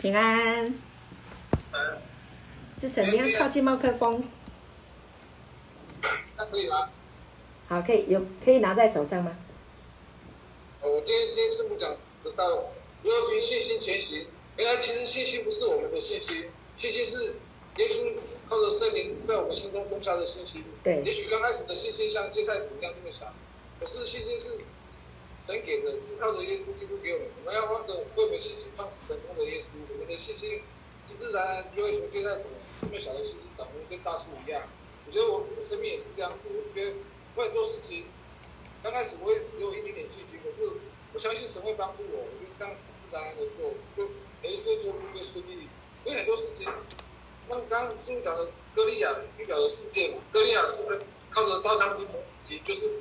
平安。志成，你要靠近麦克风。那可以吗？好，可以有可以拿在手上吗？我今天今天师父讲得到，要凭信心前行。原来其实信心不是我们的信心，信心是耶稣靠着圣灵在我们心中种下的信心。对。也许刚开始的信心像芥菜种一样那么小，可是信心是神给的，是靠着耶稣基督给我们。我们要望着为我们信心创始成功的耶稣，我们的信心自自然然就会从芥菜种这么小的信心长成跟大树一样。我觉得我我生命也是这样子，我觉得会很多事情，刚开始我会只有一点点信心，可是我相信神会帮助我，我就这样自自然然的做，就哎越做越顺利。因为很多事情，像刚刚师傅讲的歌利亚预表的世界嘛，歌利亚是靠着刀枪不入，就是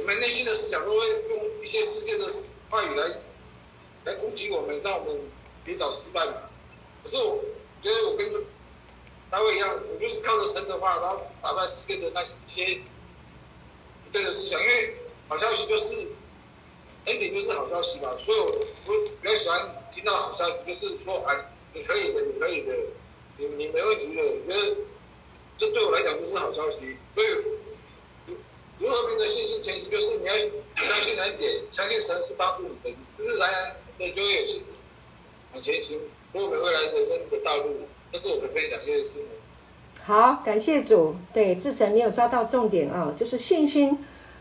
我们内心的思想都会用一些世界的话语来来攻击我们，让我们跌倒失败嘛。可是我觉得我跟大卫一样，我就是靠着神的话，然后打败世界的那些不对的思想。因为好消息就是恩典就是好消息嘛，所以我我比较喜欢听到好消息，就是说啊，你可以的，你可以的，你你没问题的。我觉得这对我来讲就是好消息。所以如何凭着信心前行，就是你要相信哪一点，相信神是帮助你的，你自自然然的就会有信心往前行，过我们未来人生的道路。这是我的分享，谢谢师父。好，感谢主。对，志成，你有抓到重点啊、就是信心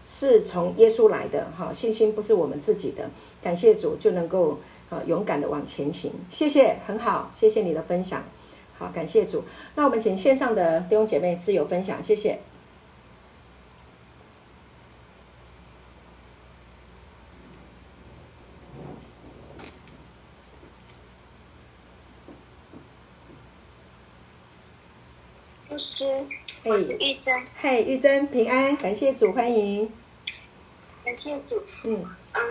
是从耶稣来的，哈，信心不是我们自己的。感谢主，就能够啊勇敢的往前行。谢谢，很好，谢谢你的分享。好，感谢主。那我们请线上的弟兄姐妹自由分享，谢谢。是，我是玉珍。嘿，玉珍平安，感谢主，欢迎。感谢主。嗯嗯，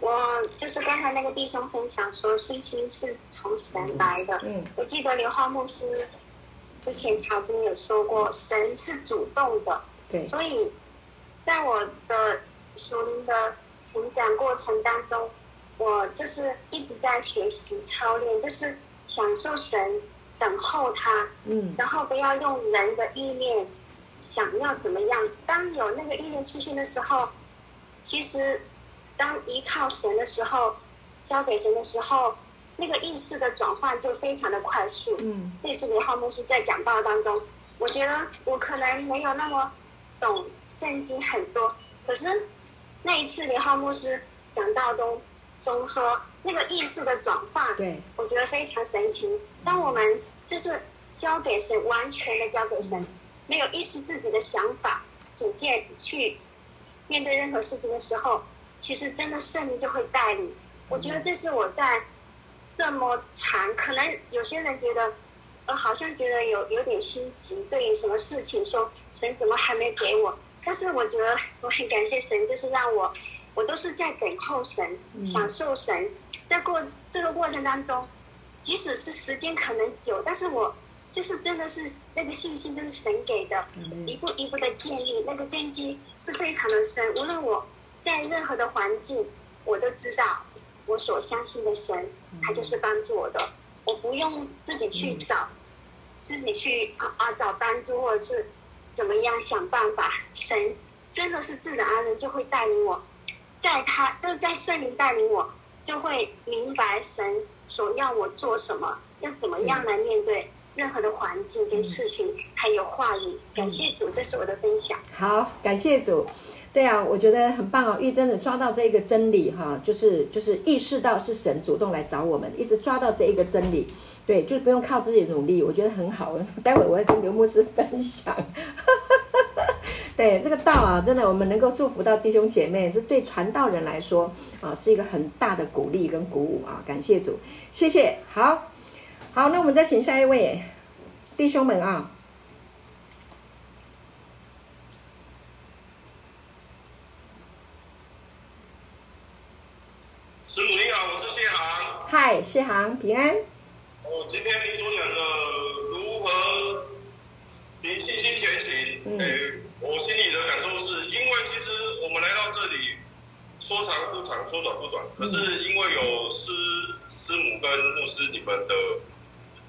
我就是刚才那个弟兄分享说，信心是从神来的。嗯，我记得刘浩牧师之前曾经有说过，神是主动的。对。所以，在我的属灵的成长过程当中，我就是一直在学习操练，就是享受神。等候他，嗯，然后不要用人的意念想要怎么样。当有那个意念出现的时候，其实当依靠神的时候，交给神的时候，那个意识的转换就非常的快速。嗯，这是李浩牧师在讲道当中，我觉得我可能没有那么懂圣经很多，可是那一次李浩牧师讲道中中说那个意识的转换，对，我觉得非常神奇。当我们就是交给神，完全的交给神，没有意识自己的想法、主见去面对任何事情的时候，其实真的圣灵就会带领。我觉得这是我在这么长，可能有些人觉得，呃，好像觉得有有点心急，对于什么事情说神怎么还没给我？但是我觉得我很感谢神，就是让我我都是在等候神，享受神，在过这个过程当中。即使是时间可能久，但是我就是真的是那个信心，就是神给的，一步一步的建立，那个根基是非常的深。无论我在任何的环境，我都知道我所相信的神，他就是帮助我的。我不用自己去找，自己去啊啊找帮助，或者是怎么样想办法，神真的是自然而然就会带领我，在他就是在圣灵带领我，就会明白神。所要我做什么，要怎么样来面对任何的环境跟事情，嗯、还有话语。感谢主，这是我的分享。好，感谢主。对啊，我觉得很棒哦。玉珍的抓到这一个真理哈，就是就是意识到是神主动来找我们，一直抓到这一个真理。对，就不用靠自己努力，我觉得很好。待会我会跟刘牧师分享。对这个道啊，真的我们能够祝福到弟兄姐妹，是对传道人来说啊，是一个很大的鼓励跟鼓舞啊！感谢主，谢谢。好，好，那我们再请下一位弟兄们啊。师母你好，我是谢航。嗨，谢航，平安。哦，今天你所讲的凭信心前行？嗯。欸我心里的感受是，因为其实我们来到这里，说长不长，说短不短。可是因为有师师母跟跟牧师你们的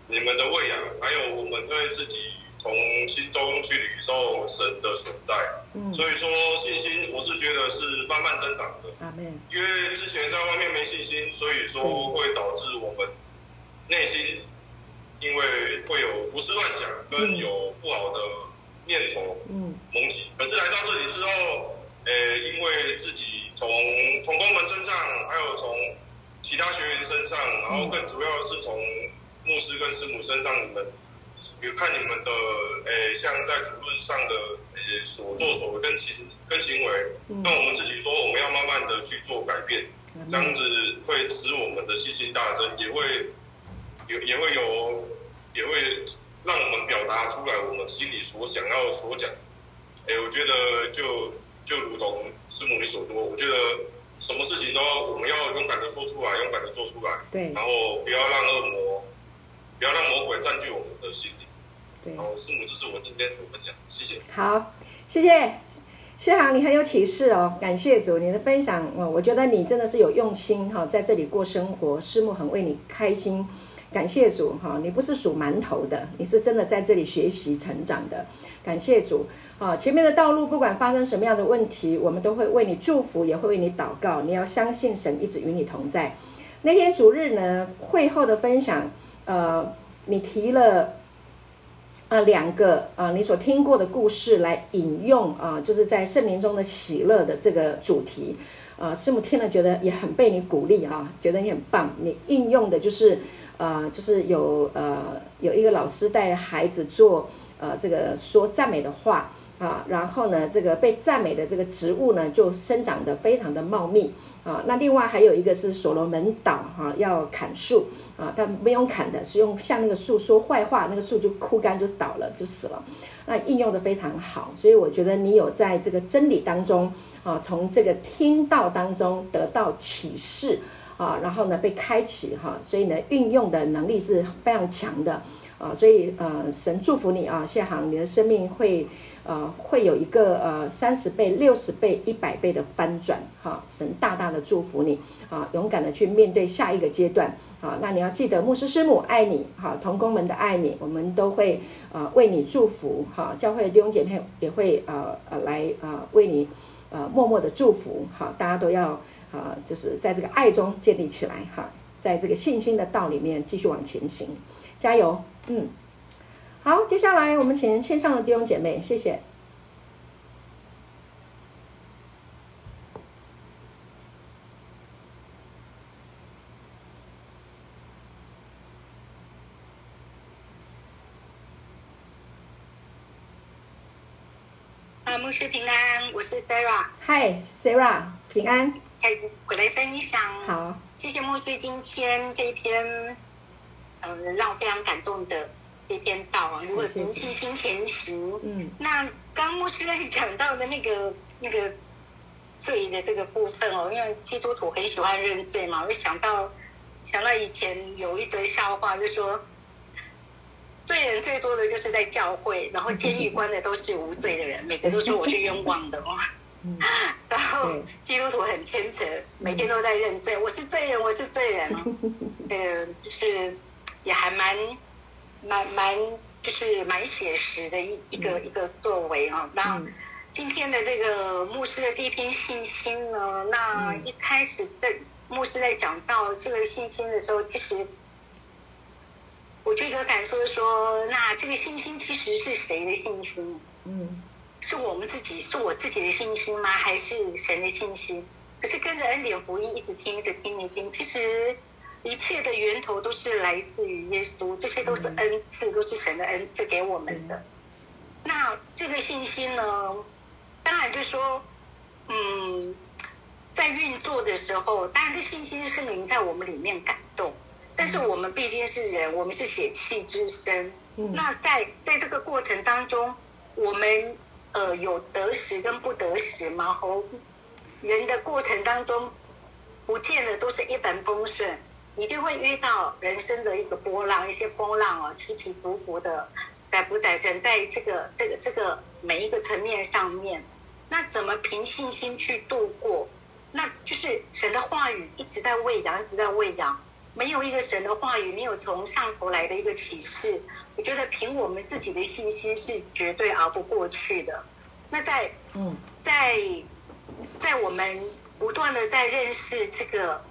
你们的喂养，还有我们对自己从心中去领受神的存在。嗯，所以说信心，我是觉得是慢慢增长的。阿门。因为之前在外面没信心，所以说会导致我们内心因为会有胡思乱想，跟有不好的念头嗯。萌起。可是来到这里之后，呃，因为自己从同工们身上，还有从其他学员身上，然后更主要是从牧师跟师母身上，你们有看你们的，呃，像在主论上的，呃，所作所为跟行跟行为，那我们自己说，我们要慢慢的去做改变，这样子会使我们的信心大增，也会有也会有也会让我们表达出来我们心里所想要所讲。哎，我觉得就。就如同师母你所说，我觉得什么事情都我们要勇敢的说出来，勇敢的做出来。对。然后不要让恶魔，不要让魔鬼占据我们的心里。对。然后师母，这是我今天所分享，谢谢。好，谢谢谢航，你很有启示哦，感谢主，你的分享，哦我觉得你真的是有用心哈，在这里过生活，师母很为你开心，感谢主哈，你不是数馒头的，你是真的在这里学习成长的，感谢主。啊，前面的道路不管发生什么样的问题，我们都会为你祝福，也会为你祷告。你要相信神一直与你同在。那天主日呢，会后的分享，呃，你提了呃两个啊，你所听过的故事来引用啊，就是在圣灵中的喜乐的这个主题。啊，师母听了觉得也很被你鼓励啊，觉得你很棒。你应用的就是呃，就是有呃有一个老师带孩子做呃这个说赞美的话。啊，然后呢，这个被赞美的这个植物呢，就生长得非常的茂密啊。那另外还有一个是所罗门岛哈、要砍树啊，但不用砍的，是用向那个树说坏话，那个树就枯干就倒了就死了。那应用的非常好，所以我觉得你有在这个真理当中啊，从这个听到当中得到启示啊，然后呢被开启哈、所以呢运用的能力是非常强的啊。所以呃，神祝福你啊，谢航，你的生命会。呃，会有一个呃三十倍、六十倍、一百倍的翻转，哈，神大大的祝福你啊，勇敢的去面对下一个阶段啊。那你要记得，牧师师母爱你，哈，同工们的爱你，我们都会呃为你祝福，哈，教会的弟兄姐妹也会呃呃来呃为你呃默默的祝福，哈，大家都要啊，就是在这个爱中建立起来，哈，在这个信心的道里面继续往前行，加油，嗯。好，接下来我们请线上的弟兄姐妹，谢谢。牧师平安，我是 Sarah。Hi，Sarah，平安。哎，我来分享。好，谢谢牧师今天这篇，呃，让我非常感动的。这篇道啊，如果凭信心前行，嗯，那刚牧师在讲到的那个那个罪的这个部分哦，因为基督徒很喜欢认罪嘛，我就想到想到以前有一则笑话，就说罪人最多的就是在教会，然后监狱关的都是无罪的人，每个都说我是冤枉的哦，然后基督徒很虔诚，每天都在认罪，我是罪人，我是罪人 嗯，呃，就是也还蛮。蛮蛮就是蛮写实的一一个一个作为啊。那今天的这个牧师的第一篇信心呢，那一开始在牧师在讲到这个信心的时候，其实我就有感受说，那这个信心其实是谁的信心？嗯，是我们自己，是我自己的信心吗？还是神的信心？可是跟着恩典福音一直听，一直听，一直听，其实。一切的源头都是来自于耶稣，这些都是恩赐，都是神的恩赐给我们的。那这个信心呢？当然就是说，嗯，在运作的时候，当然这信心是能在我们里面感动。但是我们毕竟是人，我们是血气之身。那在在这个过程当中，我们呃有得时跟不得时嘛。和人的过程当中，不见得都是一帆风顺。一定会遇到人生的一个波浪，一些风浪哦，起起伏伏的，载不载沉，在这个这个这个每一个层面上面，那怎么凭信心去度过？那就是神的话语一直在喂养，一直在喂养。没有一个神的话语，没有从上头来的一个启示，我觉得凭我们自己的信心是绝对熬不过去的。那在嗯，在在我们不断的在认识这个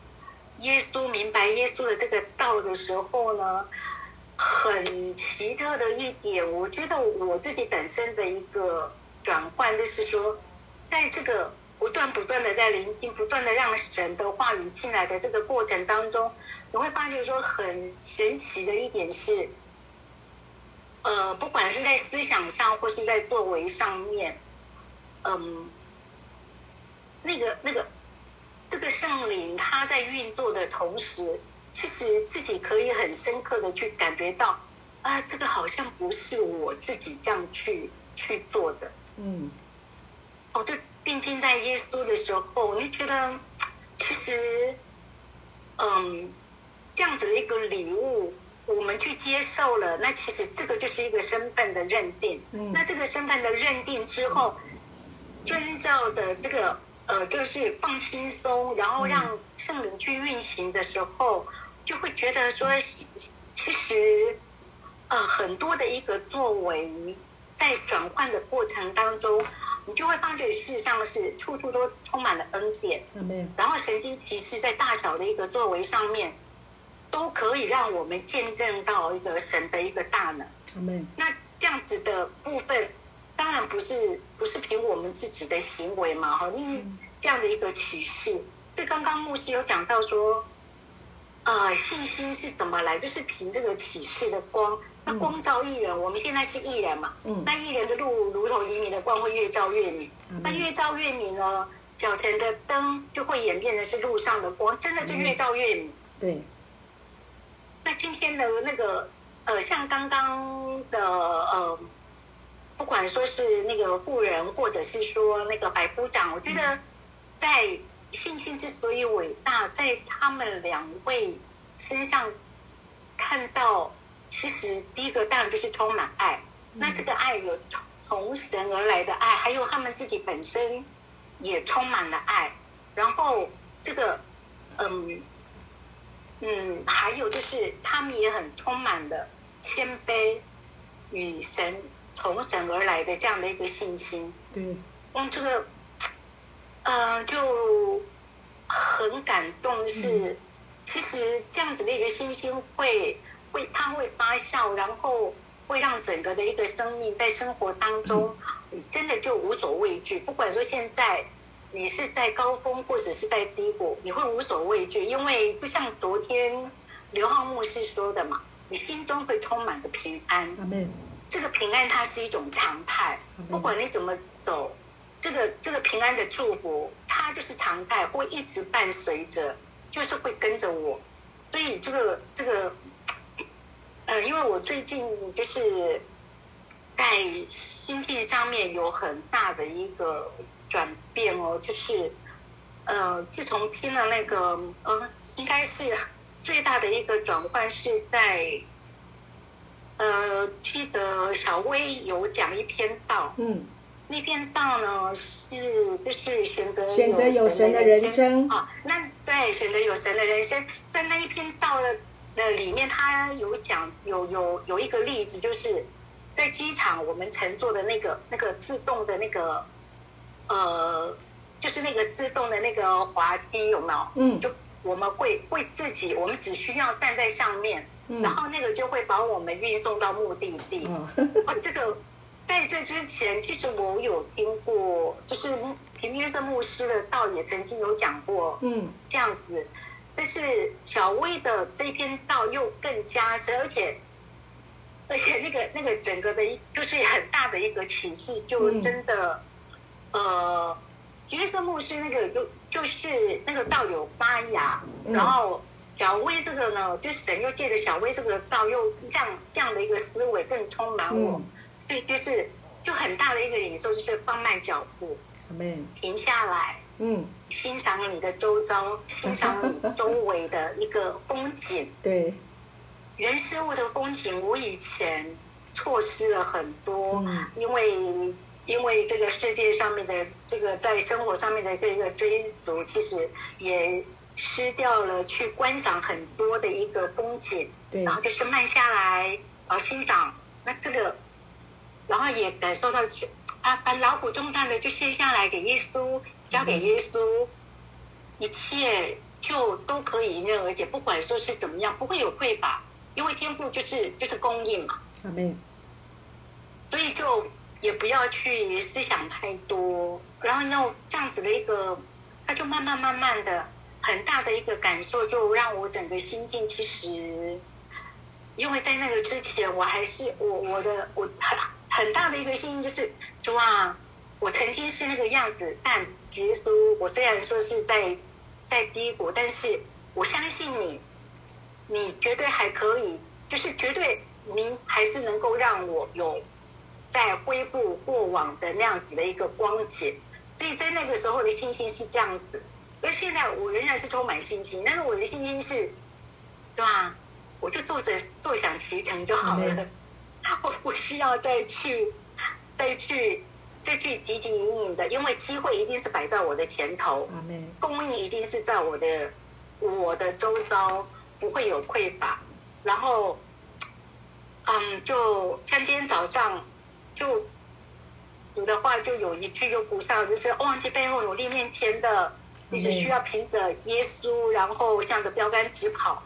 耶稣、明白耶稣的这个道的时候呢，很奇特的一点，我觉得我自己本身的一个转换，就是说，在这个不断不断的在聆听、不断的让神的话语进来的这个过程当中，你会发觉说很神奇的一点是，呃，不管是在思想上或是在作为上面，嗯，那个那个这个圣灵他在运作的同时。其实自己可以很深刻的去感觉到，啊，这个好像不是我自己这样去去做的。嗯，哦，对，定睛在耶稣的时候，你觉得，其实，嗯，这样子的一个礼物，我们去接受了，那其实这个就是一个身份的认定。嗯，那这个身份的认定之后，遵照的这个，呃，就是放轻松，然后让圣灵去运行的时候。就会觉得说，其实，呃，很多的一个作为，在转换的过程当中，你就会发觉事实上是处处都充满了恩典。然后神迹奇事在大小的一个作为上面，都可以让我们见证到一个神的一个大能。那这样子的部分，当然不是不是凭我们自己的行为嘛，哈，因为这样的一个启示。所以刚刚牧师有讲到说。呃，信心是怎么来？就是凭这个启示的光。那光照一人，我们现在是一人嘛。嗯。那一人的路如同黎明的光，会越照越明。嗯。那越照越明呢，脚前的灯就会演变的是路上的光，真的就越照越明。嗯。对。那今天的那个呃，像刚刚的呃，不管说是那个妇人，或者是说那个白姑长，我觉得在。信心之所以伟大，在他们两位身上看到，其实第一个当然就是充满爱。那这个爱有从神而来的爱，还有他们自己本身也充满了爱。然后这个，嗯嗯，还有就是他们也很充满了谦卑与神从神而来的这样的一个信心。对，嗯，这个。呃，就很感动是，是、嗯、其实这样子的一个信心会会它会发酵，然后会让整个的一个生命在生活当中，你真的就无所畏惧。不管说现在你是在高峰或者是在低谷，你会无所畏惧，因为就像昨天刘浩牧师说的嘛，你心中会充满着平安。嗯、这个平安它是一种常态，不管你怎么走。这个这个平安的祝福，它就是常态，会一直伴随着，就是会跟着我。所以这个这个，呃，因为我最近就是在心境上面有很大的一个转变哦，就是呃，自从听了那个呃，应该是最大的一个转换是在呃，记得小薇有讲一篇道，嗯。那篇道呢是就是选择选择有神的人生。啊，那对选择有神的人生，在那一篇道的的里面，他有讲有有有一个例子，就是在机场我们乘坐的那个那个自动的那个呃，就是那个自动的那个滑梯有没有？嗯，就我们会会自己，我们只需要站在上面，嗯，然后那个就会把我们运送到目的地。这个。在这之前，其实我有听过，就是平约瑟牧师的道也曾经有讲过，嗯，这样子。但是小薇的这篇道又更加深，而且而且那个那个整个的一就是很大的一个启示，就真的，嗯、呃，平约瑟牧师那个就就是那个道有发芽，嗯、然后小薇这个呢，就神又借着小薇这个道，又让这样的一个思维更充满我。嗯对，就是就很大的一个领受，就是放慢脚步，Amen. 停下来，嗯，欣赏你的周遭，欣赏你周围的一个风景。对，人事物的风景，我以前错失了很多，嗯、因为因为这个世界上面的这个在生活上面的这个追逐，其实也失掉了去观赏很多的一个风景，然后就是慢下来，呃，欣赏。那这个，然后也感受到，啊，把劳苦重担的就卸下来给耶稣，交给耶稣，嗯、一切就都可以迎刃而解。不管说是怎么样，不会有匮乏，因为天赋就是就是供应嘛。所以就也不要去思想太多，然后那这样子的一个，他就慢慢慢慢的。很大的一个感受，就让我整个心境其实，因为在那个之前，我还是我我的我很很大的一个心就是，主啊，我曾经是那个样子，但耶稣，我虽然说是在在低谷，但是我相信你，你绝对还可以，就是绝对你还是能够让我有在恢复过往的那样子的一个光景，所以在那个时候的信心是这样子。而现在我仍然是充满信心，但是我的信心是，对吧？我就坐着坐享其成就好了，我不需要再去、再去、再去汲汲营营的，因为机会一定是摆在我的前头，供应一定是在我的我的周遭，不会有匮乏。然后，嗯，就像今天早上，就读的话，就有一句又不上，就是忘记背后努力面前的。你只需要凭着耶稣，然后向着标杆直跑，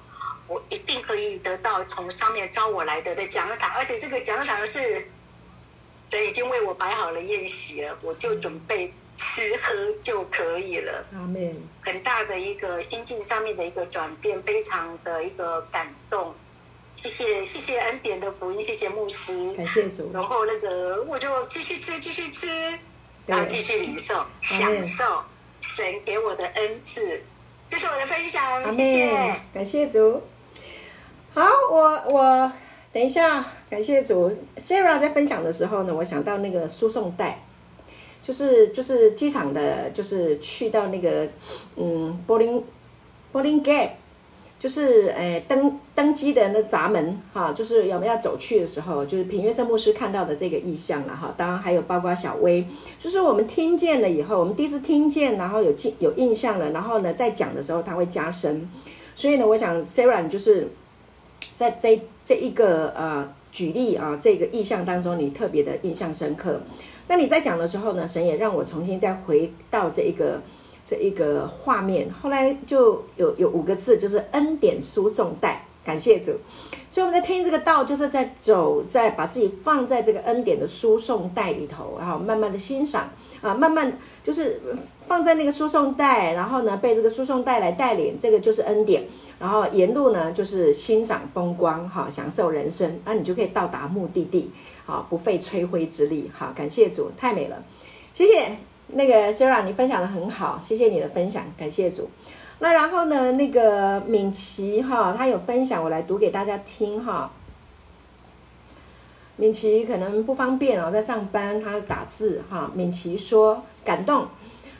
我一定可以得到从上面招我来的的奖赏，而且这个奖赏是神已经为我摆好了宴席了，我就准备吃喝就可以了。阿门。很大的一个心境上面的一个转变，非常的一个感动。谢谢谢谢恩典的福音，谢谢牧师，感谢主。然后那个我就继续吃继续吃，然后继续领受享受。神给我的恩赐，这是我的分享。谢谢，感谢主。好，我我等一下，感谢主。Sarah 在分享的时候呢，我想到那个输送带，就是就是机场的，就是去到那个嗯，boarding boarding gate。就是诶登登机的那闸门哈，就是我们要走去的时候，就是品约瑟牧师看到的这个意象了哈。当然还有包括小薇，就是我们听见了以后，我们第一次听见，然后有记有印象了，然后呢在讲的时候它会加深。所以呢，我想 Sarah 就是在这这一个呃举例啊这个意象当中，你特别的印象深刻。那你在讲的时候呢，神也让我重新再回到这一个。这一个画面，后来就有有五个字，就是恩典输送带，感谢主。所以我们在听这个道，就是在走，在把自己放在这个恩典的输送带里头，然后慢慢的欣赏啊，慢慢就是放在那个输送带，然后呢被这个输送带来带领，这个就是恩典。然后沿路呢就是欣赏风光，哈，享受人生，那你就可以到达目的地，好，不费吹灰之力，好，感谢主，太美了，谢谢。那个 Sara，你分享的很好，谢谢你的分享，感谢主。那然后呢，那个敏琪哈，他有分享，我来读给大家听哈。敏琪可能不方便哦，在上班，他打字哈。敏琪说感动，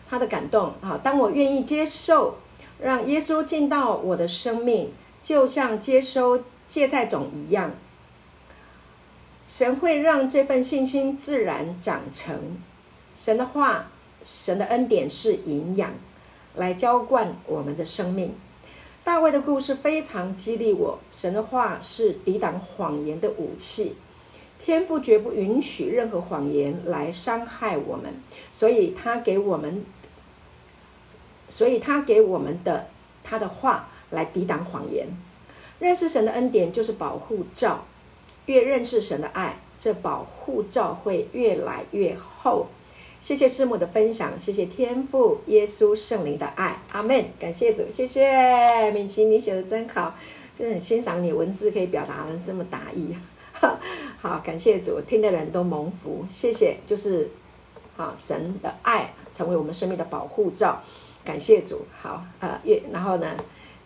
他的感动哈。当我愿意接受，让耶稣进到我的生命，就像接收芥菜种一样，神会让这份信心自然长成。神的话。神的恩典是营养，来浇灌我们的生命。大卫的故事非常激励我。神的话是抵挡谎言的武器，天父绝不允许任何谎言来伤害我们，所以他给我们，所以他给我们的他的话来抵挡谎言。认识神的恩典就是保护罩，越认识神的爱，这保护罩会越来越厚。谢谢师母的分享，谢谢天父耶稣圣灵的爱，阿门。感谢主，谢谢敏琪，你写的真好，就很欣赏你文字可以表达的这么达意。好，感谢主，听的人都蒙福，谢谢。就是好神的爱成为我们生命的保护罩，感谢主。好，呃，越然后呢，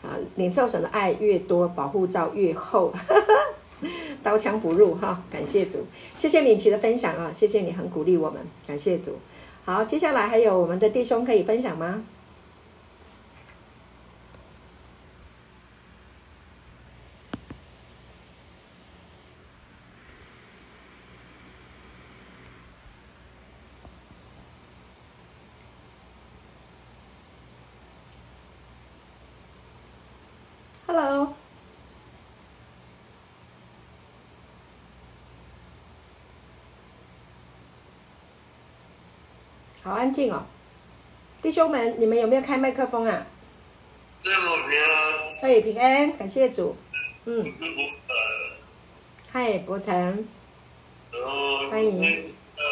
啊，领受神的爱越多，保护罩越厚。刀枪不入哈，感谢主，谢谢敏琪的分享啊，谢谢你很鼓励我们，感谢主。好，接下来还有我们的弟兄可以分享吗？好安静哦。弟兄们，你们有没有开麦克风啊？师父平安。可以平安，感谢主。嗯。嗨，伯承。欢迎。呃，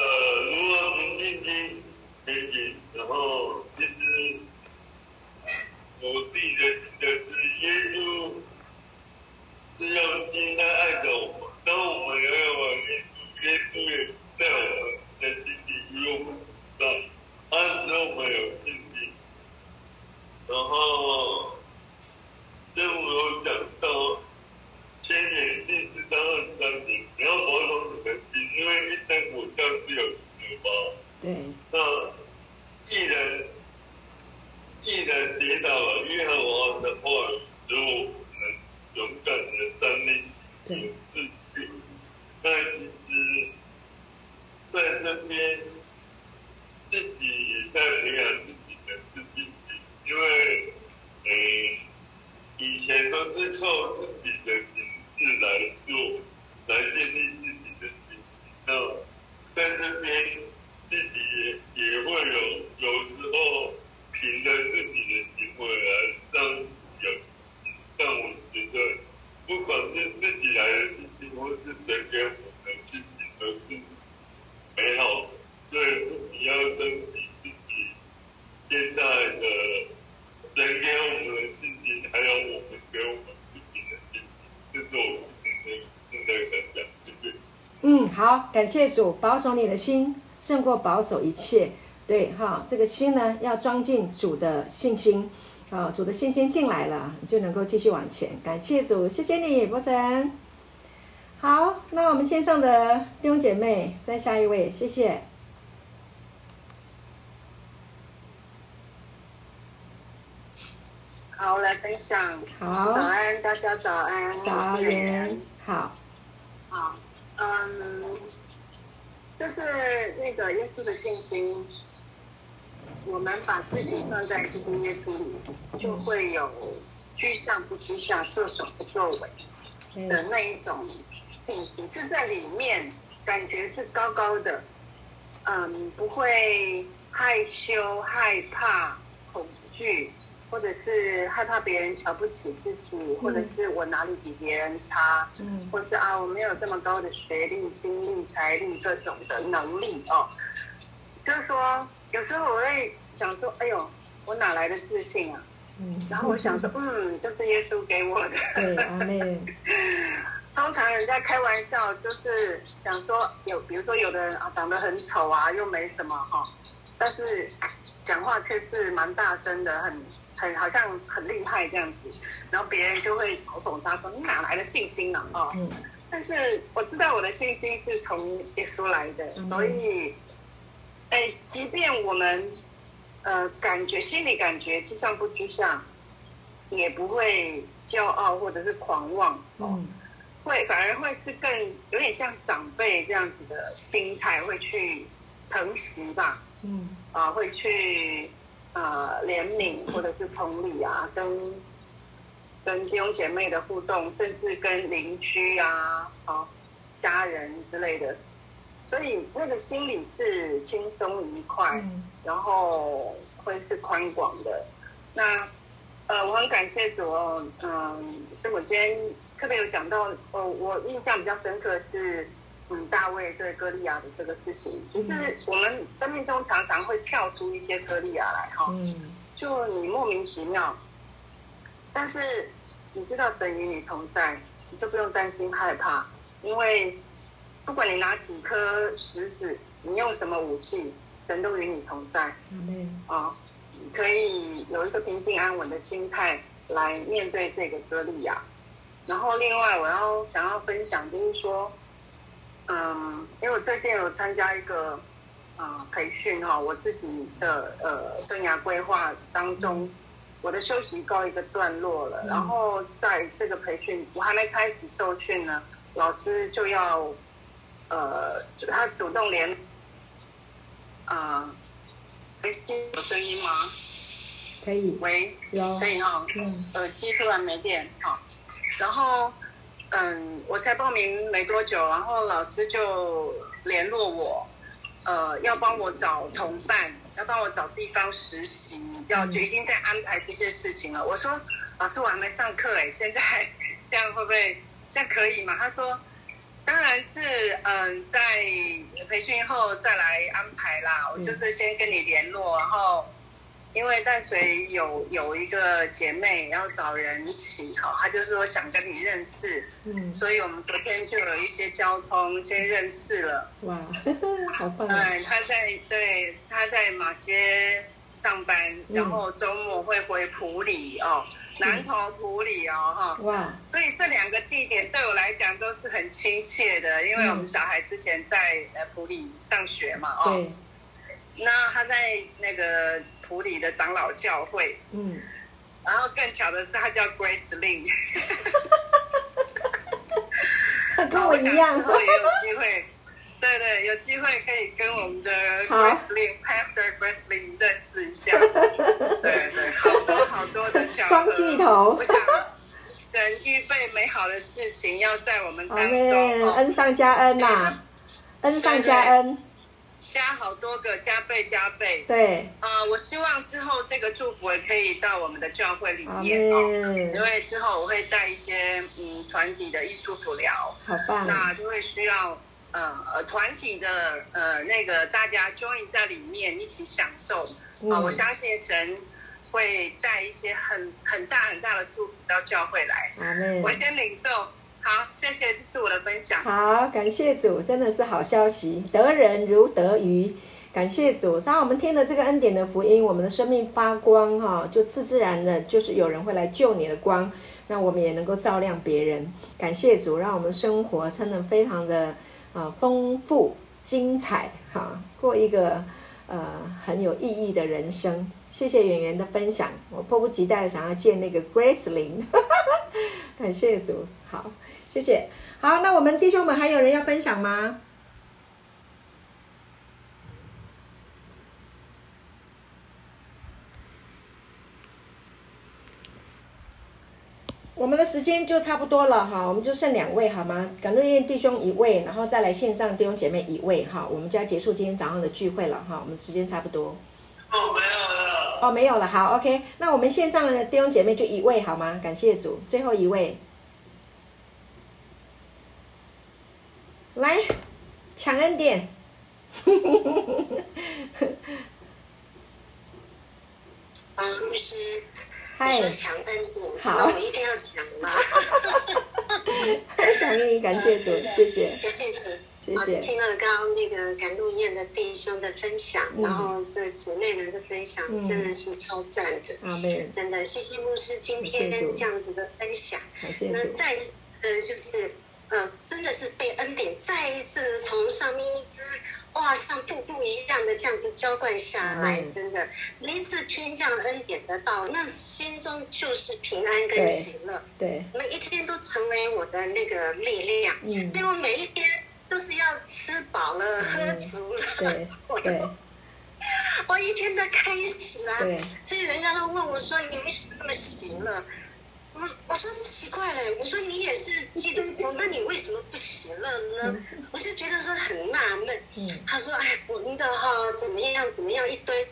如果平静心，平静，然后其实我自己的的是耶稣是用心在爱着我们，当我们拥有耶稣，耶稣也在我们的心里与我们同在，他使我们有信心。然后，正如我讲到。千年第四章二十三节，你要保守你的心，因为一生果效是有福报。对。那义人，义人跌倒了，耶和华的话使我们勇敢的站立，有自信。那其实在这边自己也在培养自己的自信心，因为嗯，以前都是靠自己的。是来做，来建立自己的信心。那在这边，自己也也会有有时候凭着自己的行为来让有，但我觉得，不管是自己来的信心，或是谁给我的信心，都是美好的。所以你要珍惜自己现在的人给我们的信心，还有我们给我们。嗯，好，感谢主，保守你的心胜过保守一切。对哈，这个心呢，要装进主的信心，啊，主的信心进来了，你就能够继续往前。感谢主，谢谢你，伯承。好，那我们线上的弟兄姐妹，再下一位，谢谢。好，来分享。好，早安，大家早安。早安，好。好，嗯，就是那个耶稣的信心，我们把自己放在基督耶稣里，就会有居上不居下、作首不作尾的那一种信心，是在里面感觉是高高的，嗯，不会害羞、害怕、恐惧。或者是害怕别人瞧不起自己，嗯、或者是我哪里比别人差，嗯，或者是啊我没有这么高的学历、经历、财力各种的能力哦。就是说，有时候我会想说，哎呦，我哪来的自信啊？嗯，然后我想说，嗯，这、就是耶稣给我的。对，阿门。通常人家开玩笑就是想说，有比如说有的人啊长得很丑啊，又没什么哈、哦，但是讲话却是蛮大声的，很。很好像很厉害这样子，然后别人就会嘲讽他说：“你哪来的信心呢？”啊，嗯，但是我知道我的信心是从耶稣来的，嗯、所以，哎，即便我们呃感觉心里感觉居上不居下，也不会骄傲或者是狂妄，哦、嗯，会反而会是更有点像长辈这样子的心态，会去疼惜吧，嗯，啊，会去。呃，怜悯或者是同理啊，跟跟弟兄姐妹的互动，甚至跟邻居啊、啊家人之类的，所以那个心里是轻松愉快，嗯、然后会是宽广的。那呃，我很感谢主哦，嗯，所以我今天特别有讲到，哦，我印象比较深刻是。嗯，大卫对歌利亚的这个事情，就是我们生命中常常会跳出一些歌利亚来哈，嗯，就你莫名其妙，但是你知道神与你同在，你就不用担心害怕，因为不管你拿几颗石子，你用什么武器，神都与你同在，嗯，啊，可以有一个平静安稳的心态来面对这个歌利亚。然后另外我要想要分享就是说。嗯，因为我最近有参加一个啊、呃、培训哈，我自己的呃生涯规划当中，我的休息告一个段落了。然后在这个培训，我还没开始受训呢，老师就要呃，他主动连啊，可以听有声音吗？可以。喂，有。可以哈。嗯。耳机突然没电，好，然后。嗯，我才报名没多久，然后老师就联络我，呃，要帮我找同伴，要帮我找地方实习，要就已经在安排这些事情了。我说老师，我还没上课哎，现在这样会不会这样可以吗？他说当然是嗯，在培训后再来安排啦。我就是先跟你联络，然后。因为淡水有有一个姐妹要找人起哈，她就是说想跟你认识，嗯，所以我们昨天就有一些交通先认识了。哇，好棒！嗯，她在对她在马街上班，然后周末会回埔里哦，南投埔里哦哈。哇，所以这两个地点对我来讲都是很亲切的，因为我们小孩之前在呃埔里上学嘛哦。那他在那个埔里的长老教会，嗯，然后更巧的是，他叫 Grace Lin，跟我一样，之后也有机会，对对，有机会可以跟我们的 Grace Lin 好 Pastor Grace Lin 认识一下，对对，好多好多的巧合，双巨头，我想神预备美好的事情要在我们当中，恩上加恩呐、啊，恩上加恩。加好多个，加倍加倍。对，呃，我希望之后这个祝福也可以到我们的教会里面哦，因为之后我会带一些嗯团体的艺术辅疗，好棒，那就会需要呃呃团体的呃那个大家 join 在里面一起享受。啊，我相信神会带一些很很大很大的祝福到教会来，我先领受。好，谢谢，这是我的分享。好，感谢主，真的是好消息，得人如得鱼。感谢主，当我们听了这个恩典的福音，我们的生命发光哈，就自自然的，就是有人会来救你的光，那我们也能够照亮别人。感谢主，让我们生活真的非常的呃丰富精彩哈，过一个呃很有意义的人生。谢谢圆圆的分享，我迫不及待想要见那个 Grace Lin。感谢主，好。谢谢，好，那我们弟兄们还有人要分享吗？我们的时间就差不多了哈，我们就剩两位好吗？感恩院弟兄一位，然后再来线上弟兄姐妹一位哈，我们就要结束今天早上的聚会了哈，我们时间差不多。哦，没有了。哦，没有了，好，OK，那我们线上的弟兄姐妹就一位好吗？感谢主，最后一位。来抢恩典，啊，牧师，你说抢恩典，好，那我一定要抢吗？感恩感谢主，谢谢，感谢主，谢谢。听了刚刚那个赶路宴的弟兄的分享，然后这姊妹们的分享，真的是超赞的，真的，谢谢牧师今天这样子的分享，那再呃就是。嗯，真的是被恩典再一次从上面一直哇，像瀑布一样的这样子浇灌下来，真的，每一次天降恩典得到，那心中就是平安跟喜乐。对，每一天都成为我的那个力量。嗯，因为我每一天都是要吃饱了、喝足了，对，我都，我一天的开始啊。对，所以人家都问我说：“你为什么那么喜乐？”我我说奇怪了，我说你也是基督徒，那你为什么不喜乐呢？我就觉得说很纳闷。他说：“哎，我们的哈怎么样怎么样一堆。”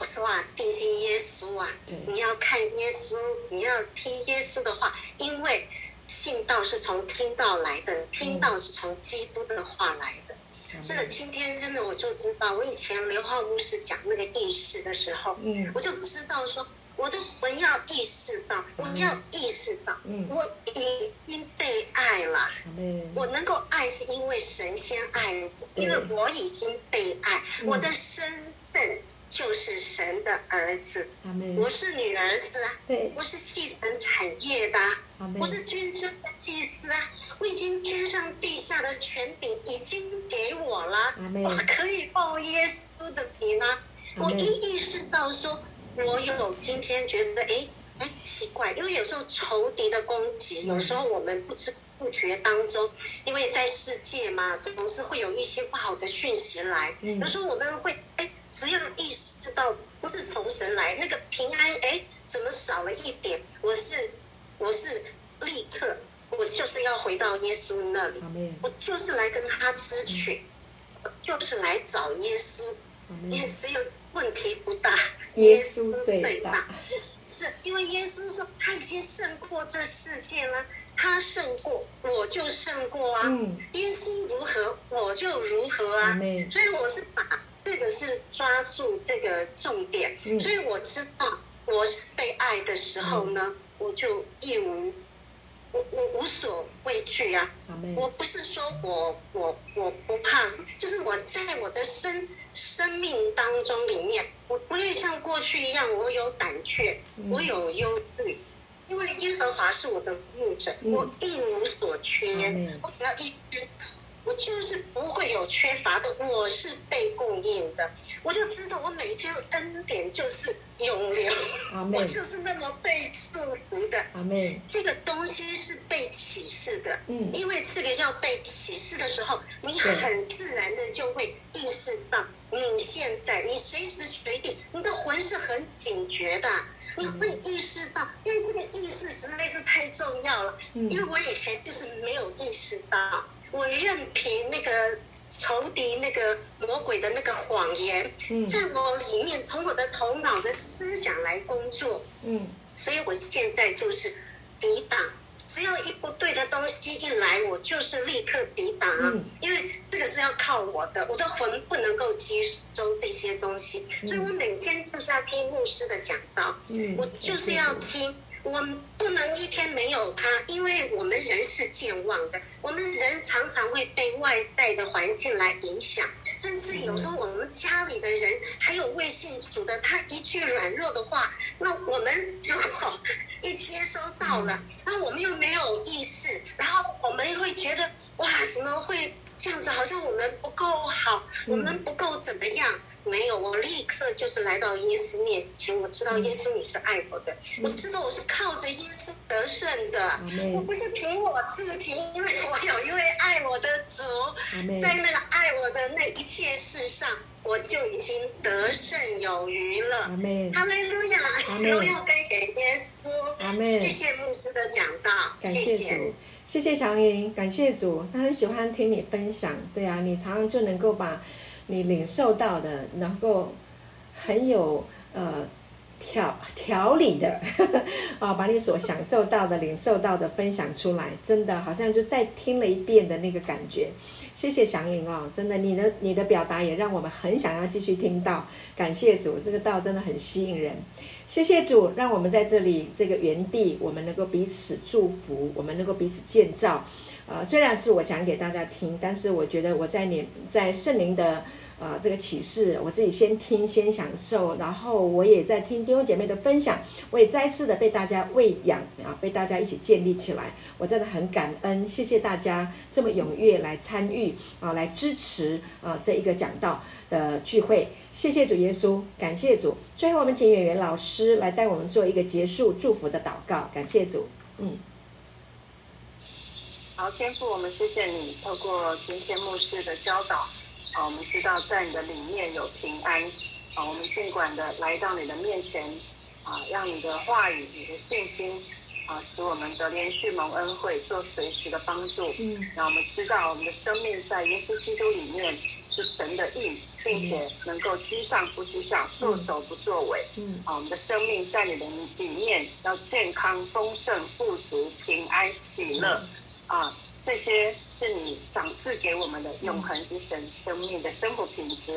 我说啊，毕竟耶稣啊，你要看耶稣，你要听耶稣的话，因为信道是从听到来的，听道是从基督的话来的。是的，今天真的我就知道，我以前刘浩牧师讲那个意识的时候，我就知道说。我的魂要意识到，我要意识到，我已经被爱了。我能够爱，是因为神先爱我，因为我已经被爱。我的身份就是神的儿子，我是女儿子啊，我是继承产业的，我是君尊的祭司啊。我已经天上地下的权柄已经给我了，我可以报耶稣的名啊。我一意识到说。我有今天觉得，哎哎，奇怪，因为有时候仇敌的攻击，有时候我们不知不觉当中，因为在世界嘛，总是会有一些不好的讯息来。有时候我们会，哎，只要意识到不是从神来，那个平安，哎，怎么少了一点？我是，我是立刻，我就是要回到耶稣那里，我就是来跟他支取，就是来找耶稣，也只有。问题不大，耶稣最大，是因为耶稣说他已经胜过这世界了，他胜过我就胜过啊，嗯、耶稣如何我就如何啊，所以我是把这个是抓住这个重点，嗯、所以我知道我是被爱的时候呢，嗯、我就一无。我我无所畏惧啊！我不是说我我我不怕就是我在我的生生命当中里面，我不会像过去一样，我有胆怯，我有忧虑，因为耶和华是我的牧者，我一无所缺，我只要一天。我就是不会有缺乏的，我是被供应的，我就知道我每天恩典就是永流，我就是那么被祝福的。这个东西是被启示的，嗯，因为这个要被启示的时候，你很自然的就会意识到，你现在你随时随地，你的魂是很警觉的，你会意识到，因为这个意识实在是太重要了，因为我以前就是没有意识到。我任凭那个仇敌、那个魔鬼的那个谎言，在我里面，从我的头脑的思想来工作。嗯，所以我现在就是抵挡，只要一不对的东西一来，我就是立刻抵挡啊。因为这个是要靠我的，我的魂不能够接收这些东西，所以我每天就是要听牧师的讲道。嗯，我就是要听。我们不能一天没有他，因为我们人是健忘的。我们人常常会被外在的环境来影响，甚至有时候我们家里的人还有未信主的，他一句软弱的话，那我们如果一接收到了，那我们又没有意识，然后我们会觉得哇，怎么会？这样子好像我们不够好，我们不够怎么样？没有，我立刻就是来到耶稣面前。我知道耶稣你是爱我的，我知道我是靠着耶稣得胜的，我不是凭我自己，因为我有一位爱我的主，在那个爱我的那一切事上，我就已经得胜有余了。哈利路亚，荣耀归给耶稣。谢谢牧师的讲道，谢谢。谢谢祥云，感谢主，他很喜欢听你分享。对啊，你常常就能够把你领受到的，能够很有呃条条理的啊、把你所享受到的、领受到的分享出来，真的好像就再听了一遍的那个感觉。谢谢祥云哦，真的，你的你的表达也让我们很想要继续听到。感谢主，这个道真的很吸引人。谢谢主，让我们在这里这个原地，我们能够彼此祝福，我们能够彼此建造。呃，虽然是我讲给大家听，但是我觉得我在你在圣灵的。啊、呃，这个启示我自己先听，先享受，然后我也在听弟兄姐妹的分享，我也再次的被大家喂养啊，被大家一起建立起来，我真的很感恩，谢谢大家这么踊跃来参与啊，来支持啊这一个讲道的聚会，谢谢主耶稣，感谢主。最后我们请远远老师来带我们做一个结束祝福的祷告，感谢主，嗯。好，天父，我们谢谢你透过今天牧师的教导。啊，我们知道在你的里面有平安。啊，我们尽管的来到你的面前，啊，让你的话语、你的信心，啊，使我们的连续蒙恩惠，做随时的帮助。嗯，让我们知道我们的生命在耶稣基督里面是神的意，并且能够居上不居下，作首不作尾。嗯，啊，我们的生命在你的里面要健康、丰盛、富足、平安、喜乐。啊。这些是你赏赐给我们的永恒之神生命的生活品质。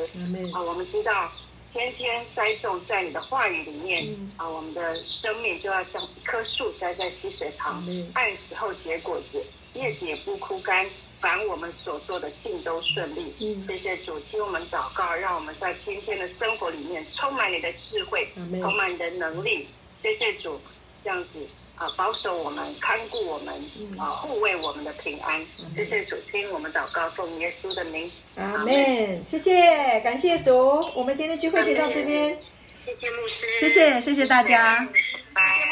啊，我们知道，天天栽种在你的话语里面，啊，我们的生命就要像一棵树栽在溪水旁，按时候结果子，叶子也不枯干，凡我们所做的尽都顺利。谢谢主，听我们祷告，让我们在今天的生活里面充满你的智慧，充满你的能力。谢谢主，这样子。啊，保守我们，看顾我们，啊，护卫我们的平安。谢谢主，听我们祷告，奉耶稣的名。阿门。谢谢，感谢主。我们今天聚会就到这边。谢谢牧师。谢谢，谢谢大家。拜拜。